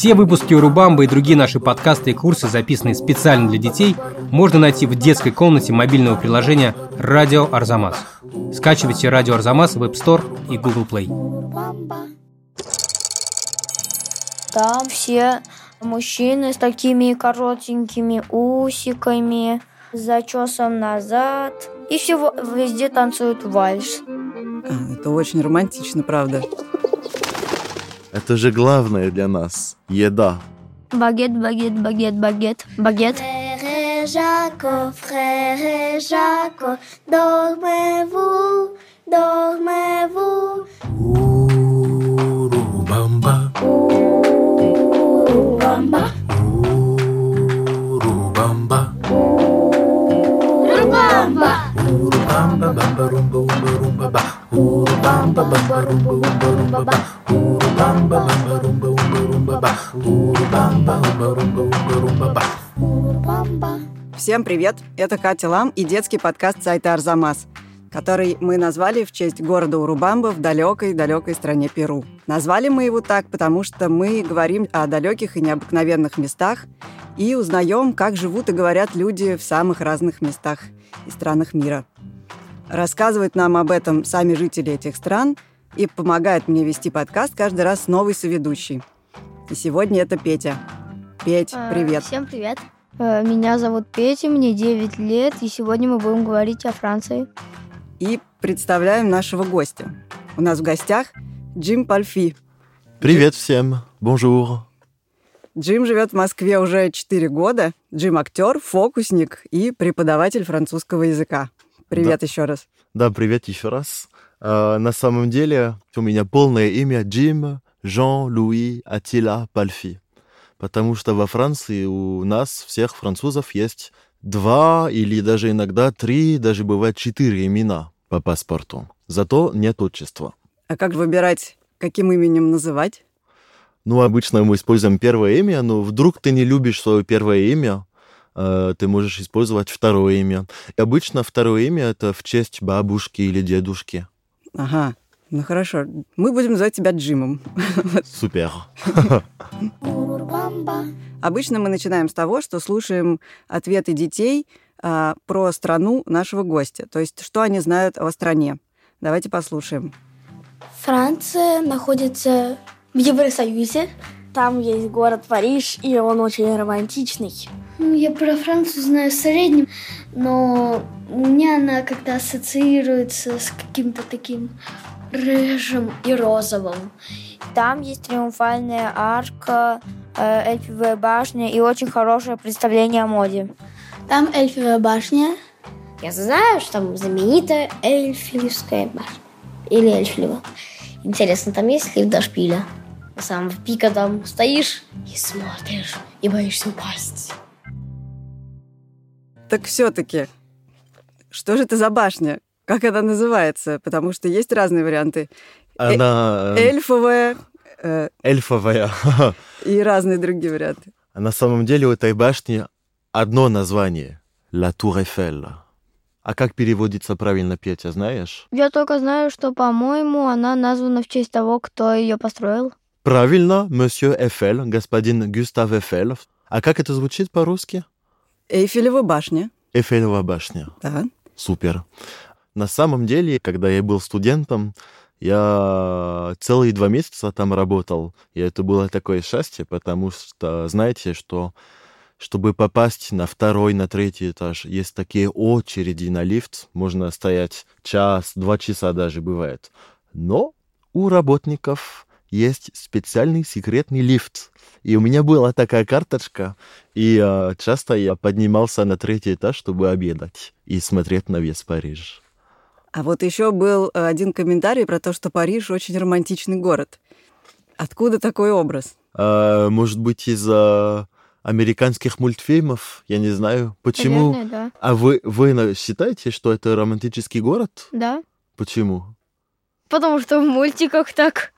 Все выпуски Урубамбы и другие наши подкасты и курсы, записанные специально для детей, можно найти в детской комнате мобильного приложения «Радио Арзамас». Скачивайте «Радио Арзамас» в App Store и Google Play. Там все мужчины с такими коротенькими усиками, с зачесом назад. И все везде танцуют вальс. А, это очень романтично, правда. Это же главное для нас – еда. Багет, багет, багет, багет, багет. Jaco, frère Jaco, dormez-vous, dormez-vous. Urubamba, Urubamba, urubamba, Urubamba, urubamba, bamba, rumba, Urubamba, bamba, rumba, umba, rumba, ba. Urubamba, umba, rumba, umba, rumba, ba. Urubamba. Всем привет! Это Катя Лам и детский подкаст сайта Арзамас, который мы назвали в честь города Урубамба в далекой-далекой стране Перу. Назвали мы его так, потому что мы говорим о далеких и необыкновенных местах и узнаем, как живут и говорят люди в самых разных местах и странах мира. Рассказывают нам об этом сами жители этих стран и помогает мне вести подкаст каждый раз новый соведущий. И сегодня это Петя. Петь, А, привет. Всем привет. Э, Меня зовут Петя, мне 9 лет, и сегодня мы будем говорить о Франции. и представляем нашего гостя. У нас в гостях Джим Пальфи. Привет всем. Bonjour. Джим живет в Москве уже 4 года. Джим актер, фокусник и преподаватель французского языка. Привет еще раз. Да, привет еще раз. А, на самом деле у меня полное имя Джим Жан-Луи Атила Пальфи. Потому что во Франции у нас, всех французов, есть два или даже иногда три, даже бывает четыре имена по паспорту. Зато нет отчества. А как выбирать, каким именем называть? Ну, обычно мы используем первое имя, но вдруг ты не любишь свое первое имя, э, ты можешь использовать второе имя. И обычно второе имя это в честь бабушки или дедушки. Ага, ну хорошо. Мы будем называть тебя Джимом. Супер. Обычно мы начинаем с того, что слушаем ответы детей а, про страну нашего гостя. То есть, что они знают о стране. Давайте послушаем. Франция находится в Евросоюзе. Там есть город Париж, и он очень романтичный. Ну, я про Францию знаю в среднем, но у меня она как-то ассоциируется с каким-то таким рыжим и розовым. Там есть триумфальная арка, э, эльфивая башня и очень хорошее представление о моде. Там Эльфивая башня. Я знаю, что там знаменитая Эльфилевская башня. Или Эльфилева. Интересно, там есть лифт до шпиля? До самого пика там стоишь и смотришь, и боишься упасть. Так все-таки, что же это за башня? Как она называется? Потому что есть разные варианты. Она э, Эльфовая э, эльфовая. и разные другие варианты. А на самом деле у этой башни одно название — La Tour Eiffel. А как переводится правильно, Петя, знаешь? Я только знаю, что, по-моему, она названа в честь того, кто ее построил. Правильно, Monsieur Eiffel, господин Густав Эйфель. А как это звучит по-русски? Эйфелева башня. Эйфелева башня. Да. Супер. На самом деле, когда я был студентом, я целые два месяца там работал. И это было такое счастье, потому что, знаете, что чтобы попасть на второй, на третий этаж, есть такие очереди на лифт. Можно стоять час, два часа даже бывает. Но у работников есть специальный секретный лифт. И у меня была такая карточка, и э, часто я поднимался на третий этаж, чтобы обедать и смотреть на весь Париж. А вот еще был э, один комментарий про то, что Париж очень романтичный город. Откуда такой образ? А, может быть, из-за американских мультфильмов, я не знаю. Почему? Наверное, да. А вы, вы на- считаете, что это романтический город? Да. Почему? Потому что в мультиках так.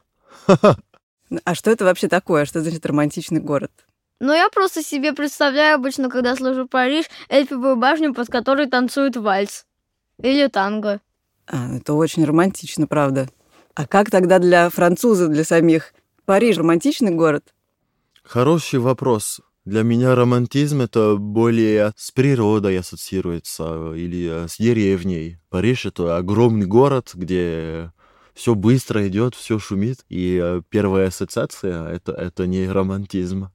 А что это вообще такое? Что значит романтичный город? Но я просто себе представляю обычно, когда слышу Париж, эльфивую башню, под которой танцуют вальс. Или танго. А, это очень романтично, правда. А как тогда для французов, для самих? Париж романтичный город? Хороший вопрос. Для меня романтизм это более с природой ассоциируется или э, с деревней. Париж это огромный город, где все быстро идет, все шумит, и э, первая ассоциация это, это не романтизм.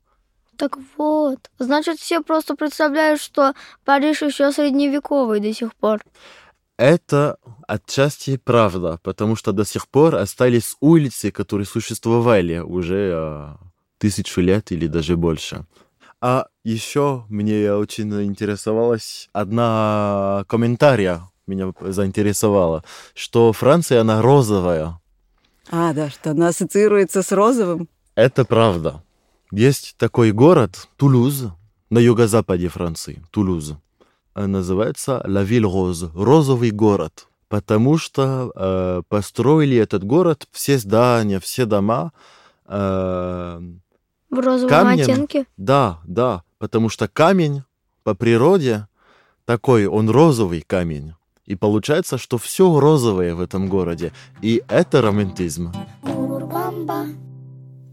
Так вот, значит, все просто представляют, что Париж еще средневековый до сих пор. Это отчасти правда, потому что до сих пор остались улицы, которые существовали уже э, тысячу лет или даже больше. А еще мне очень интересовалась одна комментария, меня заинтересовала, что Франция, она розовая. А, да, что она ассоциируется с розовым. Это правда. Есть такой город, Тулуз, на юго-западе Франции, Тулуз. Он называется La Ville Rose, розовый город. Потому что э, построили этот город, все здания, все дома э, В розовом Камнем? оттенке. Да, да, потому что камень по природе такой, он розовый камень. И получается, что все розовое в этом городе. И это романтизм.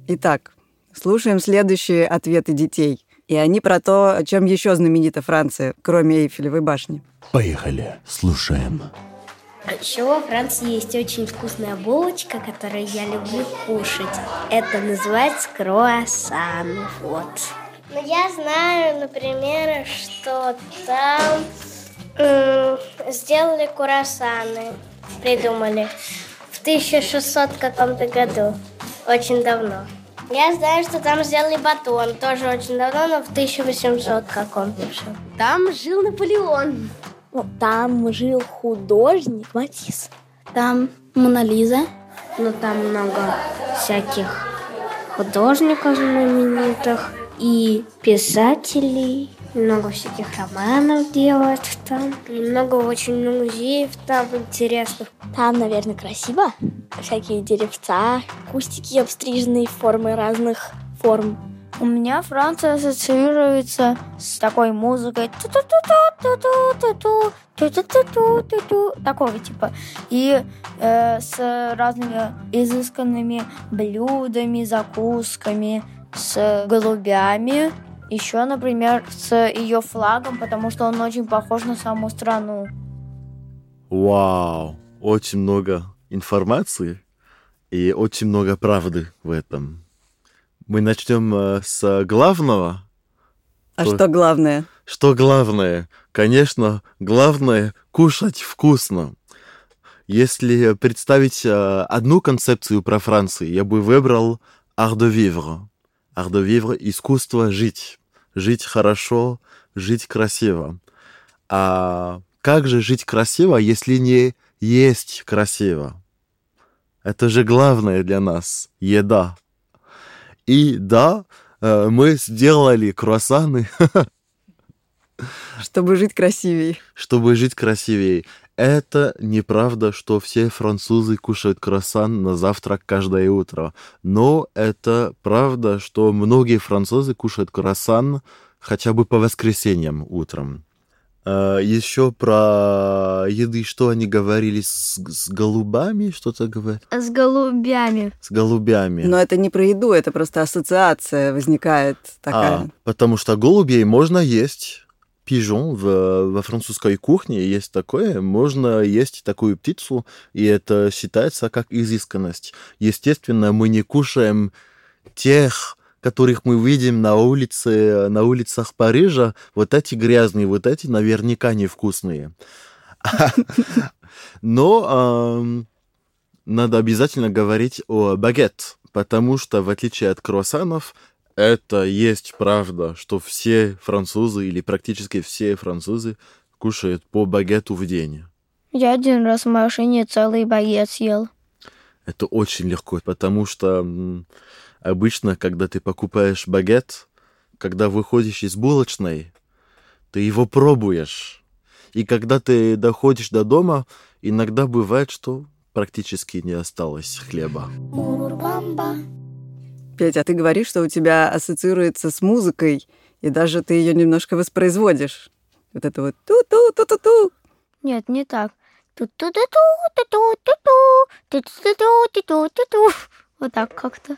Итак, слушаем следующие ответы детей. И они про то, чем еще знаменита Франция, кроме Эйфелевой башни. Поехали, слушаем. А еще во Франции есть очень вкусная булочка, которую я люблю кушать. Это называется круассан. Вот. Ну, я знаю, например, что там сделали круассаны, придумали в 1600 каком-то году, очень давно. Я знаю, что там сделали батон, тоже очень давно, но в 1800 каком-то. Там жил Наполеон. Ну, там жил художник Матисс. Там Мона Лиза. Ну, там много всяких художников знаменитых и писателей. Много всяких романов делают там. И много очень много музеев там интересных. Там, наверное, красиво. Всякие деревца, кустики обстриженные формы разных форм. У меня Франция ассоциируется с такой музыкой такого типа. И э, с разными изысканными блюдами, закусками, с голубями. Еще, например, с ее флагом, потому что он очень похож на саму страну. Вау, очень много информации и очень много правды в этом. Мы начнем э, с главного. А Что? что главное? Что главное? Конечно, главное кушать вкусно. Если представить э, одну концепцию про Францию, я бы выбрал art de vivre. Art de vivre – искусство жить. Жить хорошо, жить красиво. А как же жить красиво, если не есть красиво? Это же главное для нас – еда. И да, э, мы сделали круассаны, Чтобы жить красивее. чтобы жить красивее. Это неправда, что все французы кушают круассан на завтрак каждое утро. Но это правда, что многие французы кушают круассан хотя бы по воскресеньям утром. еще про еды, что они говорили с, с голубами, что-то говорят, С голубями. с голубями. Но это не про еду, это просто ассоциация возникает такая. А, потому что голубей можно есть. Пижон в, во французской кухне есть такое, можно есть такую птицу, и это считается как изысканность. Естественно, мы не кушаем тех, которых мы видим на улице, на улицах Парижа, вот эти грязные, вот эти наверняка невкусные. Но надо обязательно говорить о багет, потому что в отличие от круассанов, это есть правда, что все французы или практически все французы кушают по багету в день. Я один раз в машине целый багет съел. Это очень легко, потому что обычно, когда ты покупаешь багет, когда выходишь из булочной, ты его пробуешь. И когда ты доходишь до дома, иногда бывает, что практически не осталось хлеба. Урубамба. Петя, ты говоришь, что у тебя ассоциируется с музыкой, и даже ты ее немножко воспроизводишь. Вот это вот ту-ту-ту-ту-ту. Нет, не так. Ту-ту-ту-ту-ту-ту-ту, ту-ту-ту-ту-ту-ту. Вот так как-то.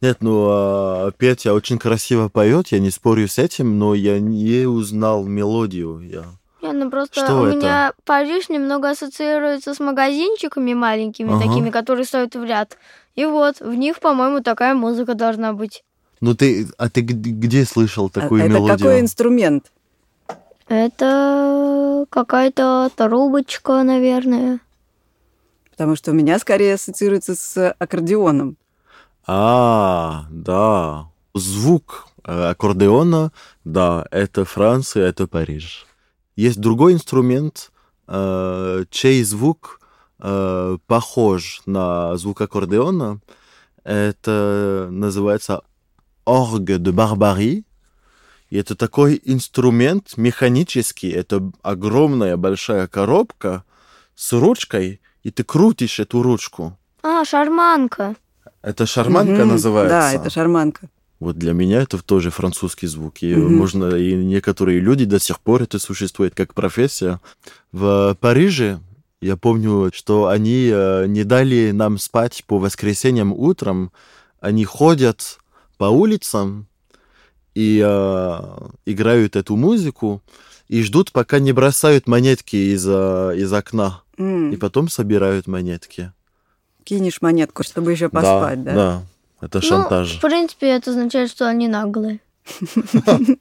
Нет, ну, а, Петя очень красиво поет, я не спорю с этим, но я не узнал мелодию. Я... Не, ну просто Что у это? меня Париж немного ассоциируется с магазинчиками маленькими, Ага. такими, которые стоят в ряд. И вот, в них, по-моему, такая музыка должна быть. Ну, ты, а ты где слышал А такую это мелодию? какой инструмент? Это какая-то трубочка, наверное. Потому что у меня скорее ассоциируется с аккордеоном. А, да. Звук э, аккордеона, да, это Франция, это Париж. Есть другой инструмент, э, чей звук э, похож на звук аккордеона. Это называется orgue de Barbarie. И это такой инструмент механический. Это огромная большая коробка с ручкой, и ты крутишь эту ручку. А, шарманка. Это шарманка Мгм. называется. Да, это шарманка. Вот для меня это тоже французский звук. И Мгм. можно, и некоторые люди до сих пор это существует как профессия. В Париже я помню, что они э, не дали нам спать по воскресеньям утром. Они ходят по улицам и э, играют эту музыку и ждут, пока не бросают монетки из, э, из окна. М, И потом собирают монетки. Кинешь монетку, чтобы еще поспать, да? Да, это шантаж. Ну, в принципе, это означает, что они наглые.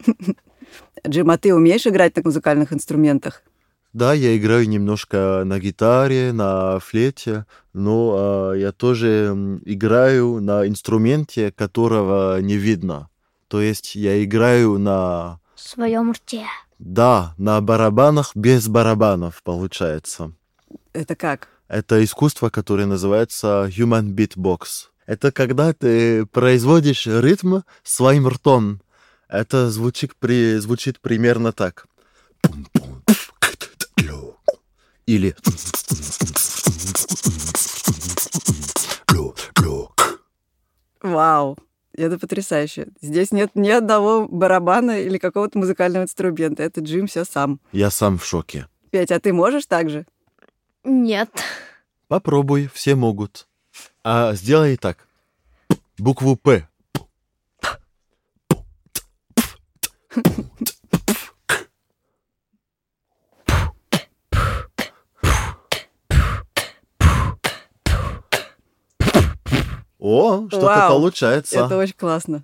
Джим, а ты умеешь играть на музыкальных инструментах? Да, я играю немножко на гитаре, на флейте, но а, я тоже играю на инструменте, которого не видно. То есть я играю на, В своем рте. да, на барабанах без барабанов, получается. Это как? Это искусство, которое называется Human Beatbox. Это когда ты производишь ритм своим ртом. Это звучит, при, звучит примерно так. Или... Вау, это потрясающе. Здесь нет ни одного барабана или какого-то музыкального инструмента. Это Джим все сам. Я сам в шоке. Петь, а ты можешь так же? Нет. Попробуй, все могут. А сделай так. Букву П. О, что-то Вау, получается. Это очень классно.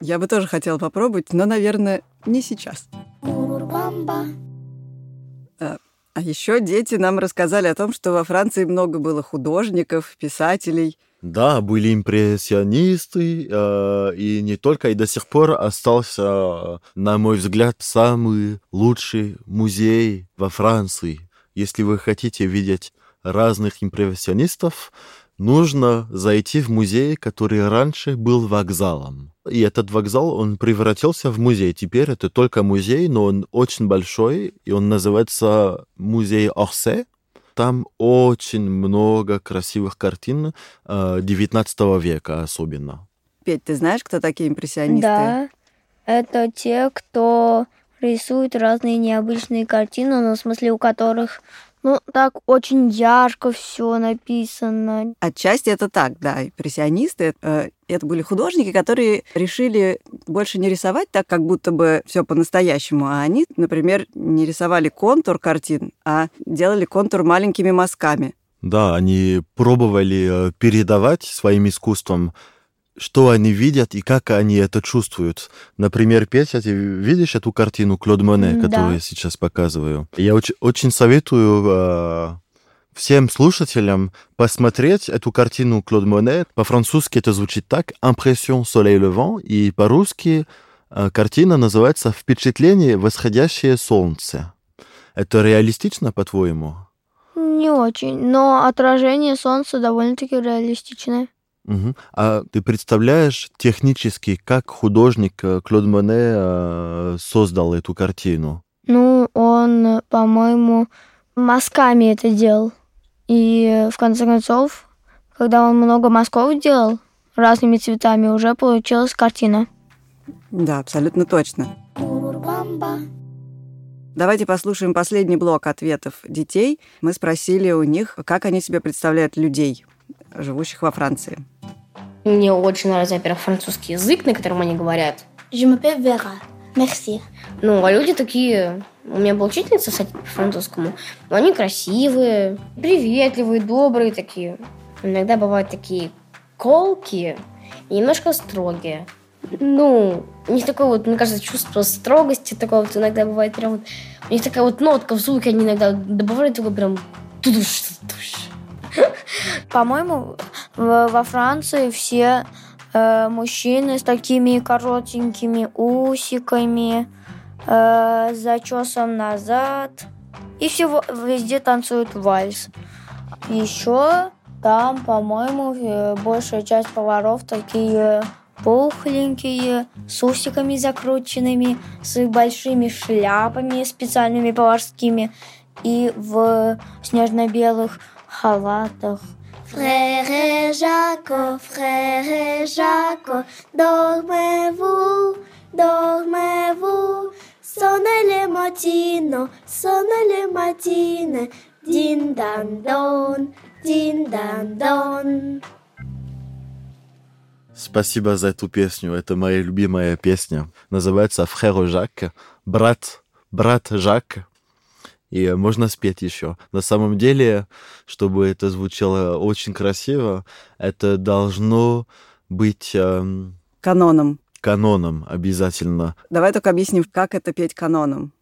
Я бы тоже хотела попробовать, но, наверное, не сейчас. Урурбамба. А еще дети нам рассказали о том, что во Франции много было художников, писателей. Да, были импрессионисты, э, и не только, и до сих пор остался, на мой взгляд, самый лучший музей во Франции. Если вы хотите видеть разных импрессионистов, нужно зайти в музей, который раньше был вокзалом. И этот вокзал, он превратился в музей. Теперь это только музей, но он очень большой, и он называется музей Орсе. Там очень много красивых картин э, 19 века особенно. Петь, ты знаешь, кто такие импрессионисты? Да, это те, кто рисует разные необычные картины, но в смысле у которых, ну, так очень ярко все написано. Отчасти это так, да. Импрессионисты э, это были художники, которые решили больше не рисовать так, как будто бы все по-настоящему, а они, например, не рисовали контур картин, а делали контур маленькими мазками. Да, они пробовали э, передавать своим искусством, что они видят и как они это чувствуют. Например, Петя, ты видишь эту картину Клод Моне, Да. которую я сейчас показываю? Я очень, очень советую э, всем слушателям посмотреть эту картину Клод Моне. По-французски это звучит так «Impression soleil levant», и по-русски э, картина называется «Впечатление восходящее солнце». Это реалистично, по-твоему? Не очень, но отражение солнца довольно-таки реалистичное. Мгм. А ты представляешь технически, как художник э, Клод Моне э, создал эту картину? Ну, он, по-моему, мазками это делал. И в конце концов, когда он много мазков делал разными цветами, уже получилась картина. Да, абсолютно точно. Давайте послушаем последний блок ответов детей. Мы спросили у них, как они себе представляют людей, живущих во Франции. Мне очень нравится, во-первых, французский язык, на котором они говорят. Je m'appelle Vera. Merci. Ну, а люди такие... У меня была учительница, кстати, по французскому. Но они красивые, приветливые, добрые такие. Иногда бывают такие колкие и немножко строгие. Ну, у них такое вот, мне кажется, чувство строгости такое вот иногда бывает прям вот... У них такая вот нотка в звуке, они иногда добавляют такой прям... тудуш, тудуш. По-моему, во Франции все э, мужчины с такими коротенькими усиками, э, зачесом назад. И все во- везде танцуют вальс. Еще там, по-моему, э, большая часть поваров такие пухленькие, с усиками закрученными, с большими шляпами специальными поварскими и в снежно-белых халатах. Frère Jaco, frère Jaco, dormez-vous, dormez-vous. Sonne le mattino, sonne le mattine, din dan don, din dan don. Спасибо за эту песню. Это моя любимая песня. Называется «Фрère Жак». Брат, брат Жак. И можно спеть еще. На самом деле, чтобы это звучало очень красиво, это должно быть эм, Каноном. каноном обязательно. Давай только объясним, как это петь каноном.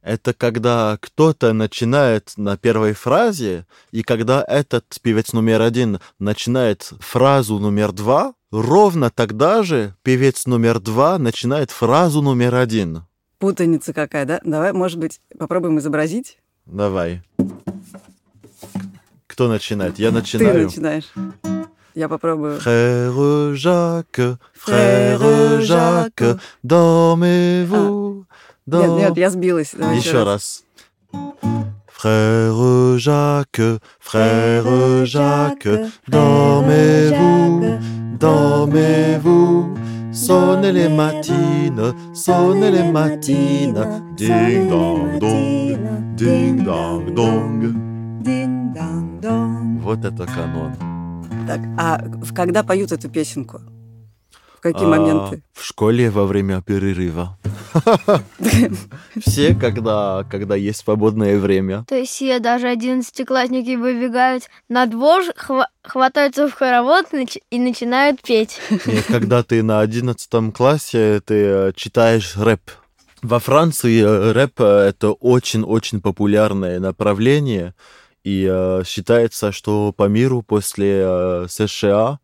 Это когда кто-то начинает на первой фразе, и когда этот певец номер один начинает фразу номер два, ровно тогда же певец номер два начинает фразу номер один. Путаница какая, да? Давай, может быть, попробуем изобразить. Давай. Кто начинает? Я Ты начинаю. начинаешь. Я попробую. Frère Jacques, Frère Jacques, dormez-vous. Нет, нет, dor- я сбилась. Давай Еще раз. Frère Jacques, frère Jacques, dormez-vous, dormez-vous. Sonnez les matines, sonnez les matines. Ding dong dong, ding dong dong. Вот это канон. Так, а когда поют эту песенку? В какие А, моменты? В школе во время перерыва. Все, когда, когда есть свободное время. То есть все, даже одиннадцатиклассники выбегают на двор, хва- хватаются в хоровод и нач- и начинают петь. И когда ты на одиннадцатом классе, ты э, читаешь рэп. Во Франции э, рэп э, это очень-очень популярное направление, и э, считается, что по миру после э, США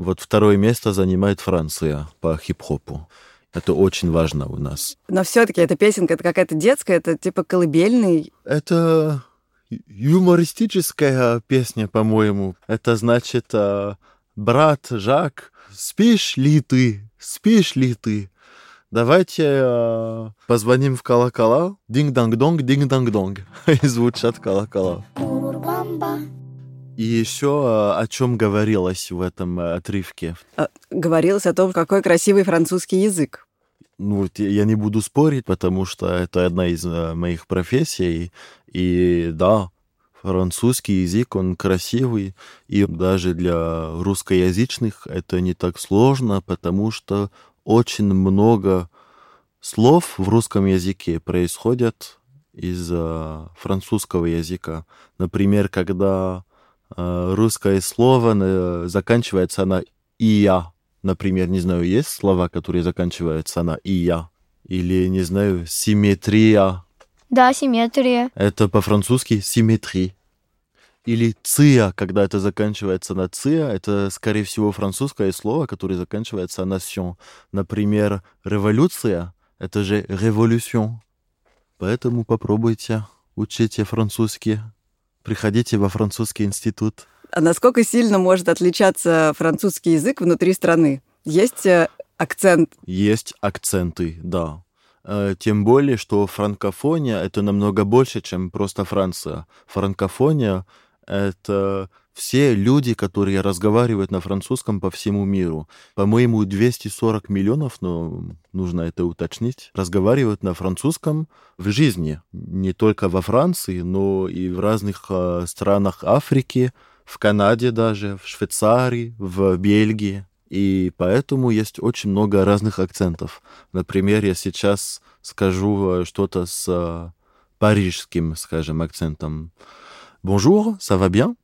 вот второе место занимает Франция по хип-хопу. Это очень важно у нас. Но все-таки эта песенка, это какая-то детская, это типа колыбельный. Это юмористическая песня, по-моему. Это значит, э, брат Жак, спишь ли ты? Спишь ли ты? Давайте э, позвоним в колокола. Ding-dang-dong, ding-dang-dong. И звучат колокола. Урубамба. И еще э, о чем говорилось в этом э, отрывке. А, Говорилось о том, какой красивый французский язык. Ну, вот я- не буду спорить, потому что это одна из э, моих профессий. И да, французский язык, он красивый. И даже для русскоязычных это не так сложно, потому что очень много слов в русском языке происходят из э, французского языка. Например, когда русское слово э, заканчивается на «ия», Например, не знаю, есть слова, которые заканчиваются на «ия»? Или, не знаю, «симметрия». Да, симметрия. Это по-французски «симметри». Или «ция», когда это заканчивается на «ция», это, скорее всего, французское слово, которое заканчивается на «сион». Например, «революция» — это же «революцион». Поэтому попробуйте, учите французский. Приходите во французский институт. А насколько сильно может отличаться французский язык внутри страны? Есть э, акцент. Есть акценты, да. Э, Тем более, что франкофония — это намного больше, чем просто Франция. Франкофония — это все люди, которые разговаривают на французском по всему миру. По-моему, 240 миллионов, но нужно это уточнить, разговаривают на французском в жизни. Не только во Франции, но и в разных э, странах Африки, в Канаде даже, в Швейцарии, в Бельгии. И поэтому есть очень много разных акцентов. Например, я сейчас скажу э, что-то с э, парижским, скажем, акцентом. Bonjour, ça va bien?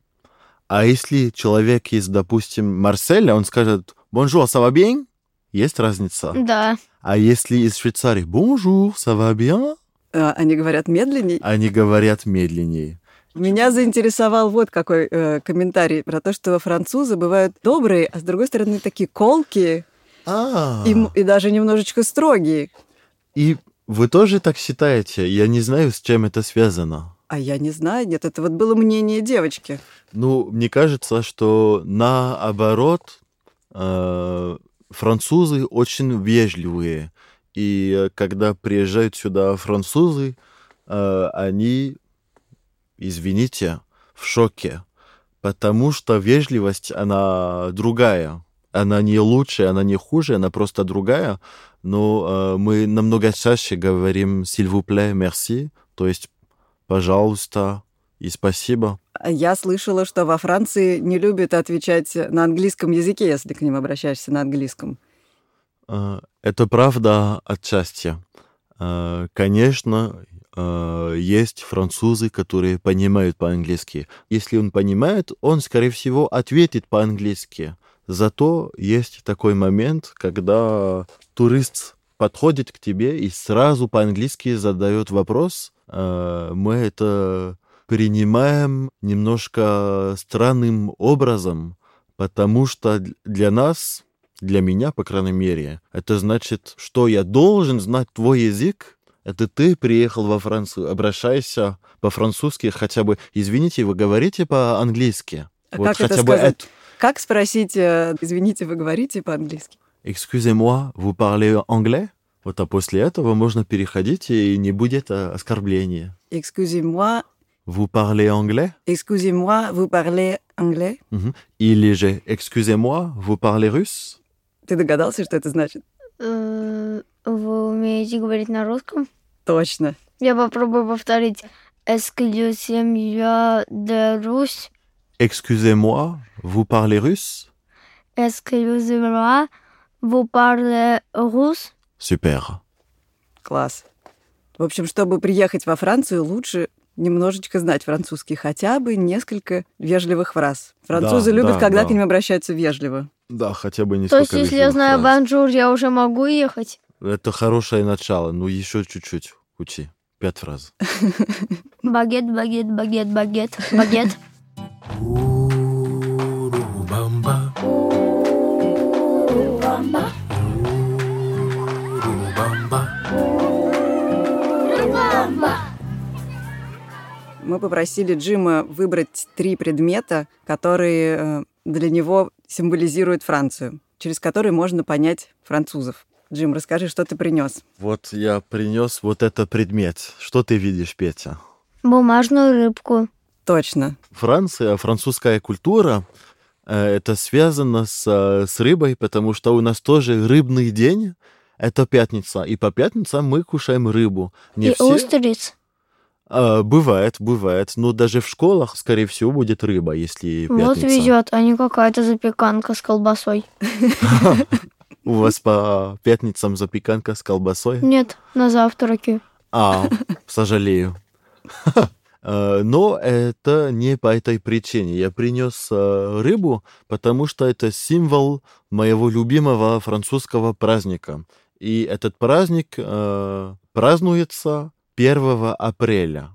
А если человек из, допустим, Марселя, он скажет va bien? Есть разница? Да. А если из Швейцарии va bien? А, Они говорят медленней. Они говорят медленнее. Меня заинтересовал вот какой э, комментарий про то, что французы бывают добрые, а с другой стороны такие колкие А, и, и даже немножечко строгие. и вы тоже так считаете? Я не знаю, с чем это связано. А я не знаю, нет, это вот было мнение девочки. Ну, мне кажется, что наоборот, э, французы очень вежливые. И когда приезжают сюда французы, э, они, извините, в шоке. Потому что вежливость, она другая. Она не лучше, она не хуже, она просто другая. Но э, мы намного чаще говорим «s'il vous plaît, merci», то есть «пожалуйста» и «спасибо». Я слышала, что во Франции не любят отвечать на английском языке, если к ним обращаешься на английском. Э, Это правда отчасти. Э, Конечно, э, есть французы, которые понимают по-английски. Если он понимает, он, скорее всего, ответит по-английски. Зато есть такой момент, когда турист подходит к тебе и сразу по-английски задает вопрос. Э, Мы это принимаем немножко странным образом, потому что для нас для меня, по крайней мере, это значит, что я должен знать твой язык. Это ты приехал во Францию, обращайся по-французски хотя бы. Извините, вы говорите по-английски. А вот как это хотя бы сказать? это. Как спросить, э, извините, вы говорите по-английски? Excusez-moi, vous parlez anglais? Вот, а после этого можно переходить, и не будет э, оскорбления. Excusez-moi, Vous parlez anglais? excusez-moi, vous parlez anglais? Мгм. Или же excusez-moi, vous parlez russe? Ты догадался, что это значит? Э, Вы умеете говорить на русском? Точно. Я попробую повторить. Excusez-moi de Русь. Excusez-moi, vous parlez russe? Excusez-moi, vous parlez russe. Super. Класс. В общем, чтобы приехать во Францию, лучше немножечко знать французский, хотя бы несколько вежливых фраз. Французы Да, любят, да, когда да. к ним обращаются вежливо. Да, хотя бы не То есть, если я знаю bonjour, я уже могу ехать? Это хорошее начало, ну еще чуть-чуть учи. Пять фраз. Багет, багет, багет, багет, багет. Мы попросили Джима выбрать три предмета, которые э, для него символизируют Францию, через которые можно понять французов. Джим, расскажи, что ты принес. Вот я принес вот этот предмет. Что ты видишь, Петя? Бумажную рыбку. Точно. Франция, французская культура, э, это связано с, э, с рыбой, потому что у нас тоже рыбный день. Это пятница, и по пятницам мы кушаем рыбу. Не и все. устриц. А, бывает, бывает. Но даже в школах, скорее всего, будет рыба, если пятница. Вот везет, а не какая-то запеканка с колбасой. У вас по пятницам запеканка с колбасой? Нет, на завтраке. А, сожалею. Э, Но это не по этой причине. Я принес э, рыбу, потому что это символ моего любимого французского праздника. И этот праздник э, празднуется 1 апреля.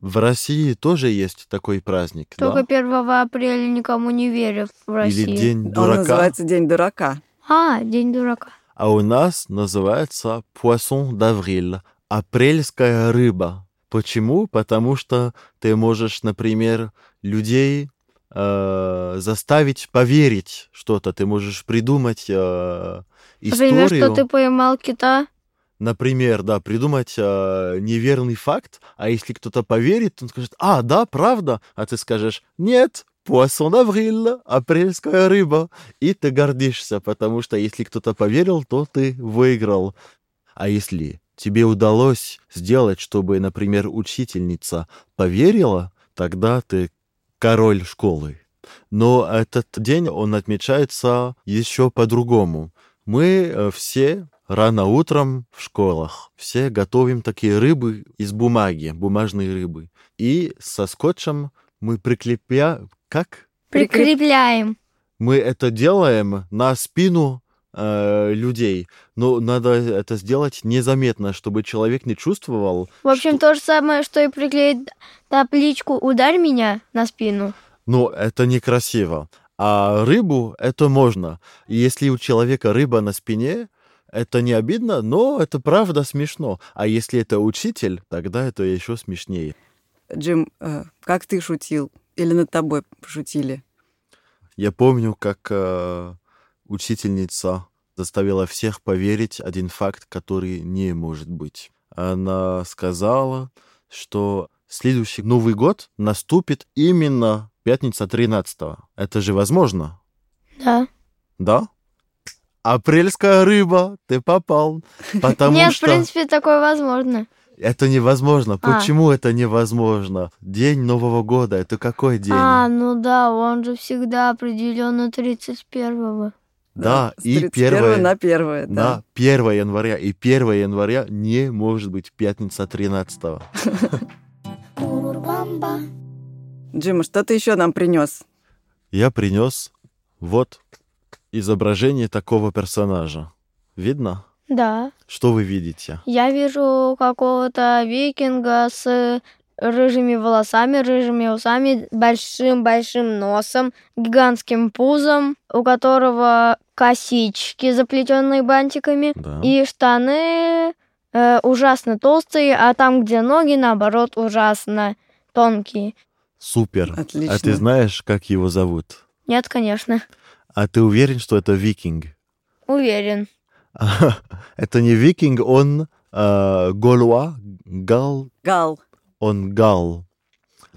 В России тоже есть такой праздник, Только да? 1 апреля никому не верю в России. Или День Он дурака. называется День дурака. А, День дурака. А у нас называется Poisson d'avril, апрельская рыба. Почему? Потому что ты можешь, например, людей э, заставить поверить что-то. Ты можешь придумать э, Например, историю. что ты поймал кита. Например, да, придумать э, неверный факт, а если кто-то поверит, он скажет, а, да, правда, а ты скажешь, нет, Poisson d'avril, апрельская рыба, и ты гордишься, потому что если кто-то поверил, то ты выиграл. А если тебе удалось сделать, чтобы, например, учительница поверила, тогда ты король школы. Но этот день, он отмечается еще по-другому. Мы э, все рано утром в школах все готовим такие рыбы из бумаги, бумажные рыбы. И со скотчем мы прикрепляем... Как? Прикрепляем. Мы это делаем на спину э, людей. Но надо это сделать незаметно, чтобы человек не чувствовал. В общем, то же самое, что и приклеить табличку «Ударь меня» на спину. Но это некрасиво. А рыбу это можно. И если у человека рыба на спине, это не обидно, но это правда смешно. А если это учитель, тогда это еще смешнее. Джим, э, как ты шутил? Или над тобой пошутили? Я помню, как э, учительница заставила всех поверить один факт, который не может быть. Она сказала, что следующий Новый год наступит именно пятница 13 -го. Это же возможно? Да. Да? Апрельская рыба, ты попал. Потому Нет, что... в принципе, такое возможно. Это невозможно. А. Почему это невозможно? День Нового года, это какой день? А, ну да, он же всегда определенно 31-го. да, С и 31 первое... на 1, да. Да, 1 января. И 1 января не может быть пятница 13 -го. Урубамба, Джим, а что ты еще нам принес? Я принес вот изображение такого персонажа. Видно? Да. Что вы видите? Я вижу какого-то викинга с рыжими волосами, рыжими усами, большим-большим носом, гигантским пузом, у которого косички, заплетенные бантиками, Да. и штаны э, ужасно толстые, а там, где ноги, наоборот, ужасно тонкие. Супер. Отлично. А ты знаешь, как его зовут? Нет, конечно. А ты уверен, что это викинг? Уверен. Это не викинг, он э, галуа, гал, Гал. он гал,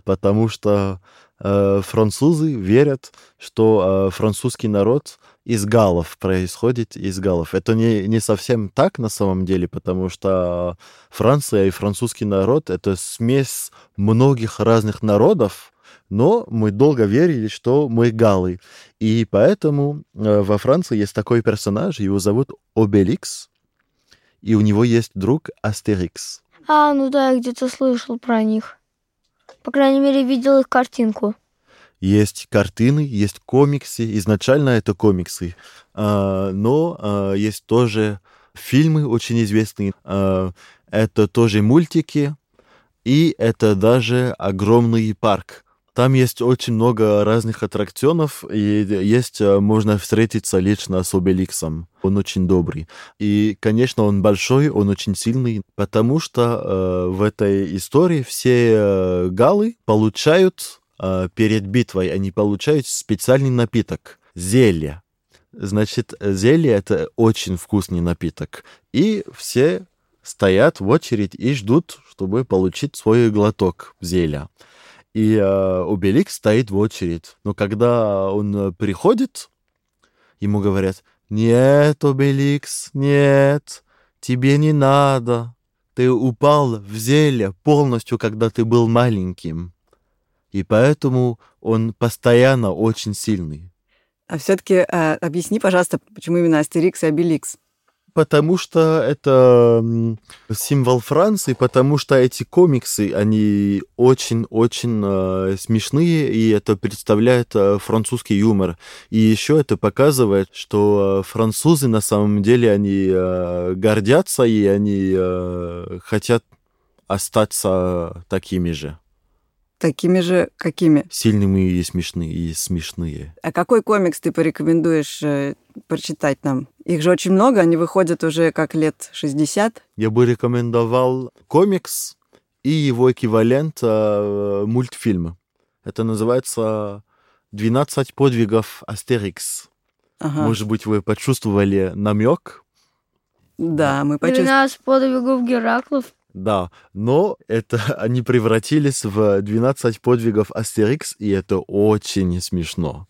потому что э, французы верят, что э, французский народ из галов происходит из галов. Это не, не совсем так на самом деле, потому что Франция и французский народ — это смесь многих разных народов, но мы долго верили, что мы галы. И поэтому э, во Франции есть такой персонаж, его зовут Обеликс, и у него есть друг Астерикс. А, ну да, я где-то слышал про них. По крайней мере, видел их картинку. Есть картины, есть комиксы. Изначально это комиксы. А, но а, есть тоже фильмы очень известные. А, это тоже мультики. И это даже огромный парк. Там есть очень много разных аттракционов, и есть, а, можно встретиться лично с Обеликсом. Он очень добрый. И, конечно, он большой, он очень сильный, потому что э, в этой истории все э, галы получают э, перед битвой, они получают специальный напиток — зелье. Значит, зелье — это очень вкусный напиток. И все стоят в очередь и ждут, чтобы получить свой глоток зелья. И э, Обеликс стоит в очередь. Но когда он э, приходит, ему говорят, «Нет, Обеликс, нет, тебе не надо. Ты упал в зелье полностью, когда ты был маленьким». И поэтому он постоянно очень сильный. А все-таки объясни, пожалуйста, почему именно Астерикс и Обеликс? Потому что это символ Франции, потому что эти комиксы, они очень-очень э, смешные, и это представляет э, французский юмор. И еще это показывает, что э, французы на самом деле, они э, гордятся, и они э, хотят остаться такими же. Такими же какими? Сильными и смешные, и смешные. А какой комикс ты порекомендуешь э, прочитать нам? Их же очень много, они выходят уже как лет 60. Я бы рекомендовал комикс и его эквивалент э, мультфильм. Это называется «12 подвигов Астерикс». Ага. Может быть, вы почувствовали намек? Да, мы почувствовали. 12 подвигов Гераклов. Да, но это они превратились в 12 подвигов Астерикс, и это очень смешно.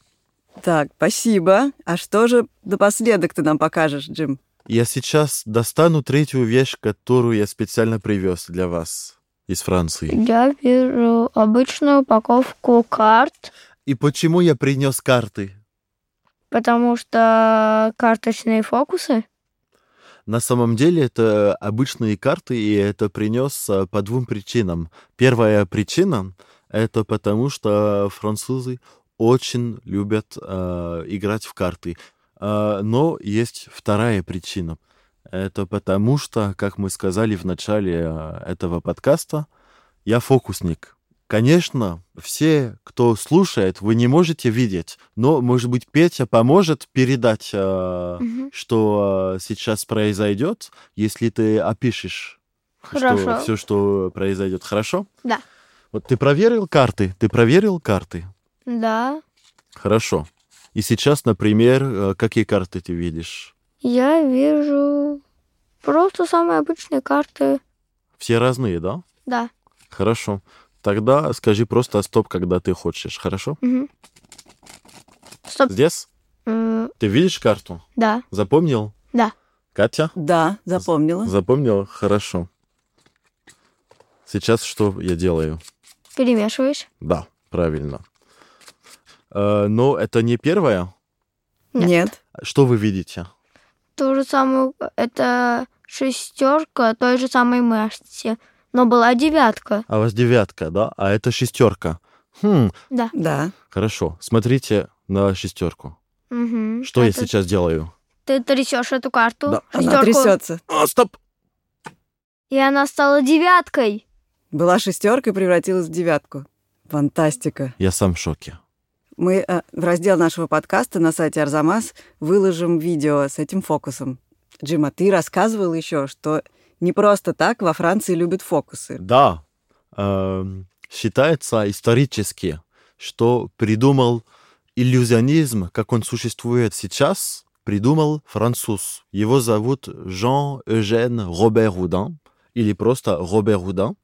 Так, спасибо. А что же напоследок ты нам покажешь, Джим? Я сейчас достану третью вещь, которую я специально привез для вас из Франции. Я вижу обычную упаковку карт. И почему я принес карты? Потому что карточные фокусы. На самом деле это обычные карты, и это принес а, по двум причинам. Первая причина — это потому, что французы очень любят э, играть в карты. Э, но есть вторая причина. Это потому, что, как мы сказали в начале э, этого подкаста, я фокусник. Конечно, все, кто слушает, вы не можете видеть, но, может быть, Петя поможет передать, э, Мгм. что э, сейчас произойдет, если ты опишешь Хорошо. все, что произойдет. Хорошо? Да. Вот ты проверил карты? Ты проверил карты? Да. Хорошо. И сейчас, например, э, какие карты ты видишь? Я вижу просто самые обычные карты. Все разные, да? Да. Хорошо. Тогда скажи просто стоп, когда ты хочешь, хорошо? Стоп. Здесь? М, Ты видишь карту? Да. Запомнил? Да. Катя? Да, запомнила. Запомнил? Хорошо. Сейчас что я делаю? Перемешиваешь. Да, правильно. Э, но это не первое. Нет. Нет. Что вы видите? То же самое, это шестерка той же самой масти. Но была девятка. А у вас девятка, да? А это шестерка. Хм, Да. Да. хорошо. Смотрите на шестерку. Мгм. Что я Это сейчас делаю? Ты трясешь эту карту, Да. Она трясется. А, стоп! и она стала девяткой. Была шестерка и превратилась в девятку. Фантастика. Я сам в шоке. Мы э, в раздел нашего подкаста на сайте Арзамас выложим видео с этим фокусом. Джима, ты рассказывал еще, что не просто так во Франции любят фокусы. Да, эм, считается исторически, что придумал иллюзионизм, как он существует сейчас, придумал француз. Его зовут Жан-Эжен Робер Рудin, или просто Робер Рудин.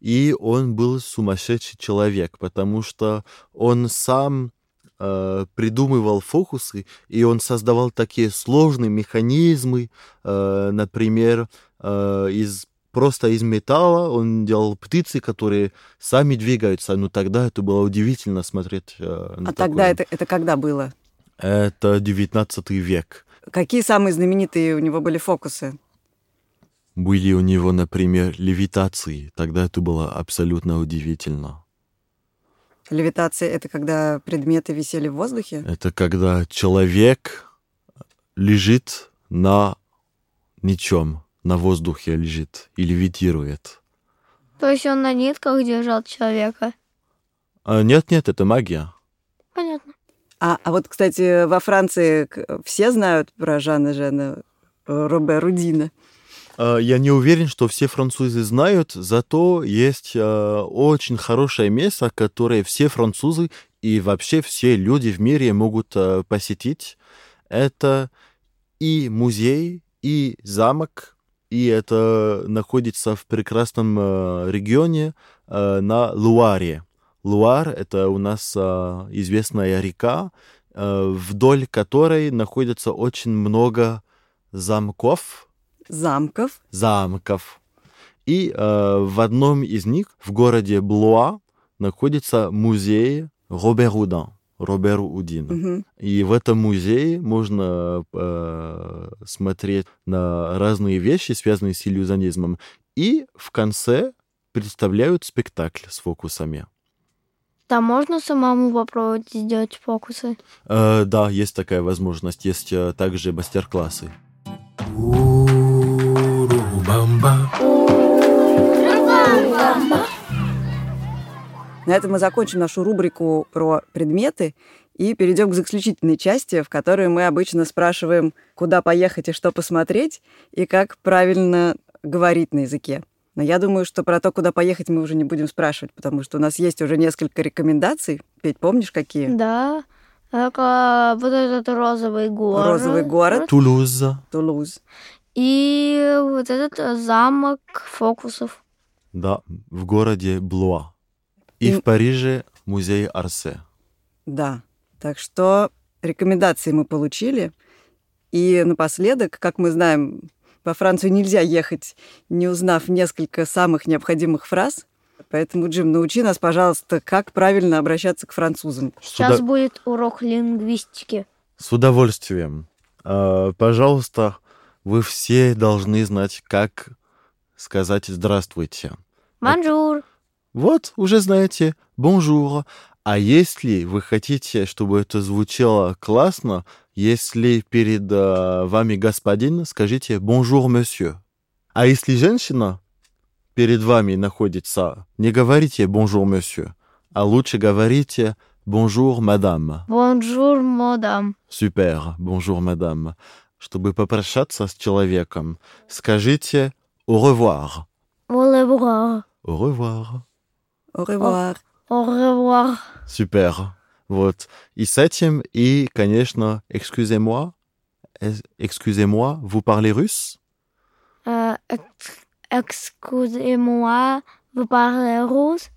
И он был сумасшедший человек, потому что он сам э, придумывал фокусы, и он создавал такие сложные механизмы, э, например, э, из просто из металла он делал птицы, которые сами двигаются. Ну тогда это было удивительно смотреть. э, А тогда такое. это, это когда было? Это 19 век. Какие самые знаменитые у него были фокусы? Были у него, например, левитации. Тогда это было абсолютно удивительно. Левитация — это когда предметы висели в воздухе? Это когда человек лежит на ничем, на воздухе лежит и левитирует. То есть он на нитках держал человека. А, нет-нет, это магия. Понятно. А, а вот, кстати, во Франции все знают про Жана Жена э, Робе Рудина. А, Я не уверен, что все французы знают, зато есть а, очень хорошее место, которое все французы и вообще все люди в мире могут а, посетить. Это и музей, и замок, и это находится в прекрасном регионе на Луаре. Луар — это у нас известная река, вдоль которой находится очень много замков, Замков. замков. И э, в одном из них, в городе Блуа, находится музей Робер Удин. Робер Удин. Мгм. И в этом музее можно э, смотреть на разные вещи, связанные с иллюзионизмом. И в конце представляют спектакль с фокусами. Там можно самому попробовать сделать фокусы? Э, да, есть такая возможность. Есть э, также мастер-классы. Урубамба. На этом мы закончим нашу рубрику про предметы и перейдем к заключительной части, в которой мы обычно спрашиваем, куда поехать и что посмотреть, и как правильно говорить на языке. Но я думаю, что про то, куда поехать, мы уже не будем спрашивать, потому что у нас есть уже несколько рекомендаций. Петь, помнишь, какие? Да. Это вот этот розовый город. Розовый город, Тулуза. Тулуз. И вот этот э, замок фокусов. Да, в городе Блуа. И И- в Париже музей Арсе. Да. Так что рекомендации мы получили. И напоследок, как мы знаем, во Францию нельзя ехать, не узнав несколько самых необходимых фраз. Поэтому, Джим, научи нас, пожалуйста, как правильно обращаться к французам. Сейчас уда- будет урок лингвистики. С удовольствием. А, Пожалуйста, вы все должны знать, как сказать «здравствуйте». Bonjour. Вот, уже знаете, bonjour. А если вы хотите, чтобы это звучало классно, если перед э, вами господин, скажите «bonjour, monsieur». А если женщина перед вами находится, не говорите «bonjour, monsieur», а лучше говорите «bonjour, madame». Bonjour, madame. Супер, bonjour, madame. Чтобы попрощаться с человеком, скажите «au revoir». Au revoir. Au revoir. Au revoir. Au revoir. Супер. Вот. И с этим, и, конечно, excusez-moi. Эс- Excusez-moi, vous parlez russe? Ex- Excusez-moi, vous parlez russe?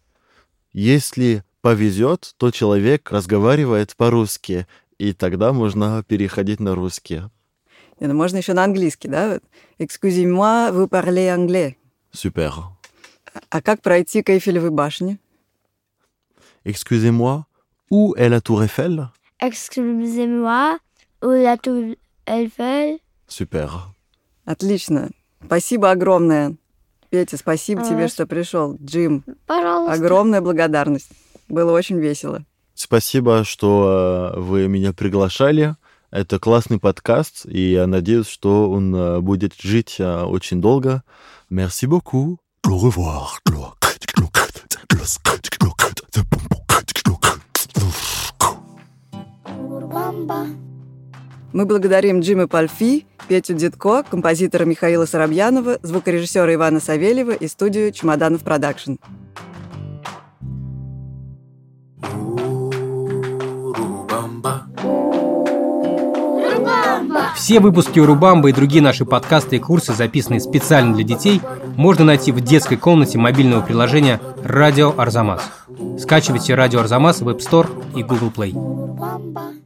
Если повезет, то человек разговаривает по-русски, и тогда можно переходить на русский. Ну можно еще на английский, да? Excusez-moi, vous parlez anglais. Супер. А как пройти к Эйфелевой башне? Excusez-moi, où est la tour Eiffel? Excusez-moi, où la tour Eiffel? Супер. Отлично. Спасибо огромное. Петя, спасибо А, тебе, с- что пришел. Джим, Пожалуйста. огромная благодарность. Было очень весело. Спасибо, что э, вы меня приглашали. Это классный подкаст, и я надеюсь, что он э, будет жить э, очень долго. Merci beaucoup. Au revoir. Мы благодарим Джима Пальфи, Петю Дедко, композитора Михаила Соробьянова, звукорежиссера Ивана Савельева и студию «Чемоданов Продакшн». Все выпуски Урубамба и другие наши подкасты и курсы, записанные специально для детей, можно найти в детской комнате мобильного приложения «Радио Арзамас». Скачивайте «Радио Арзамас» в App Store и Google Play.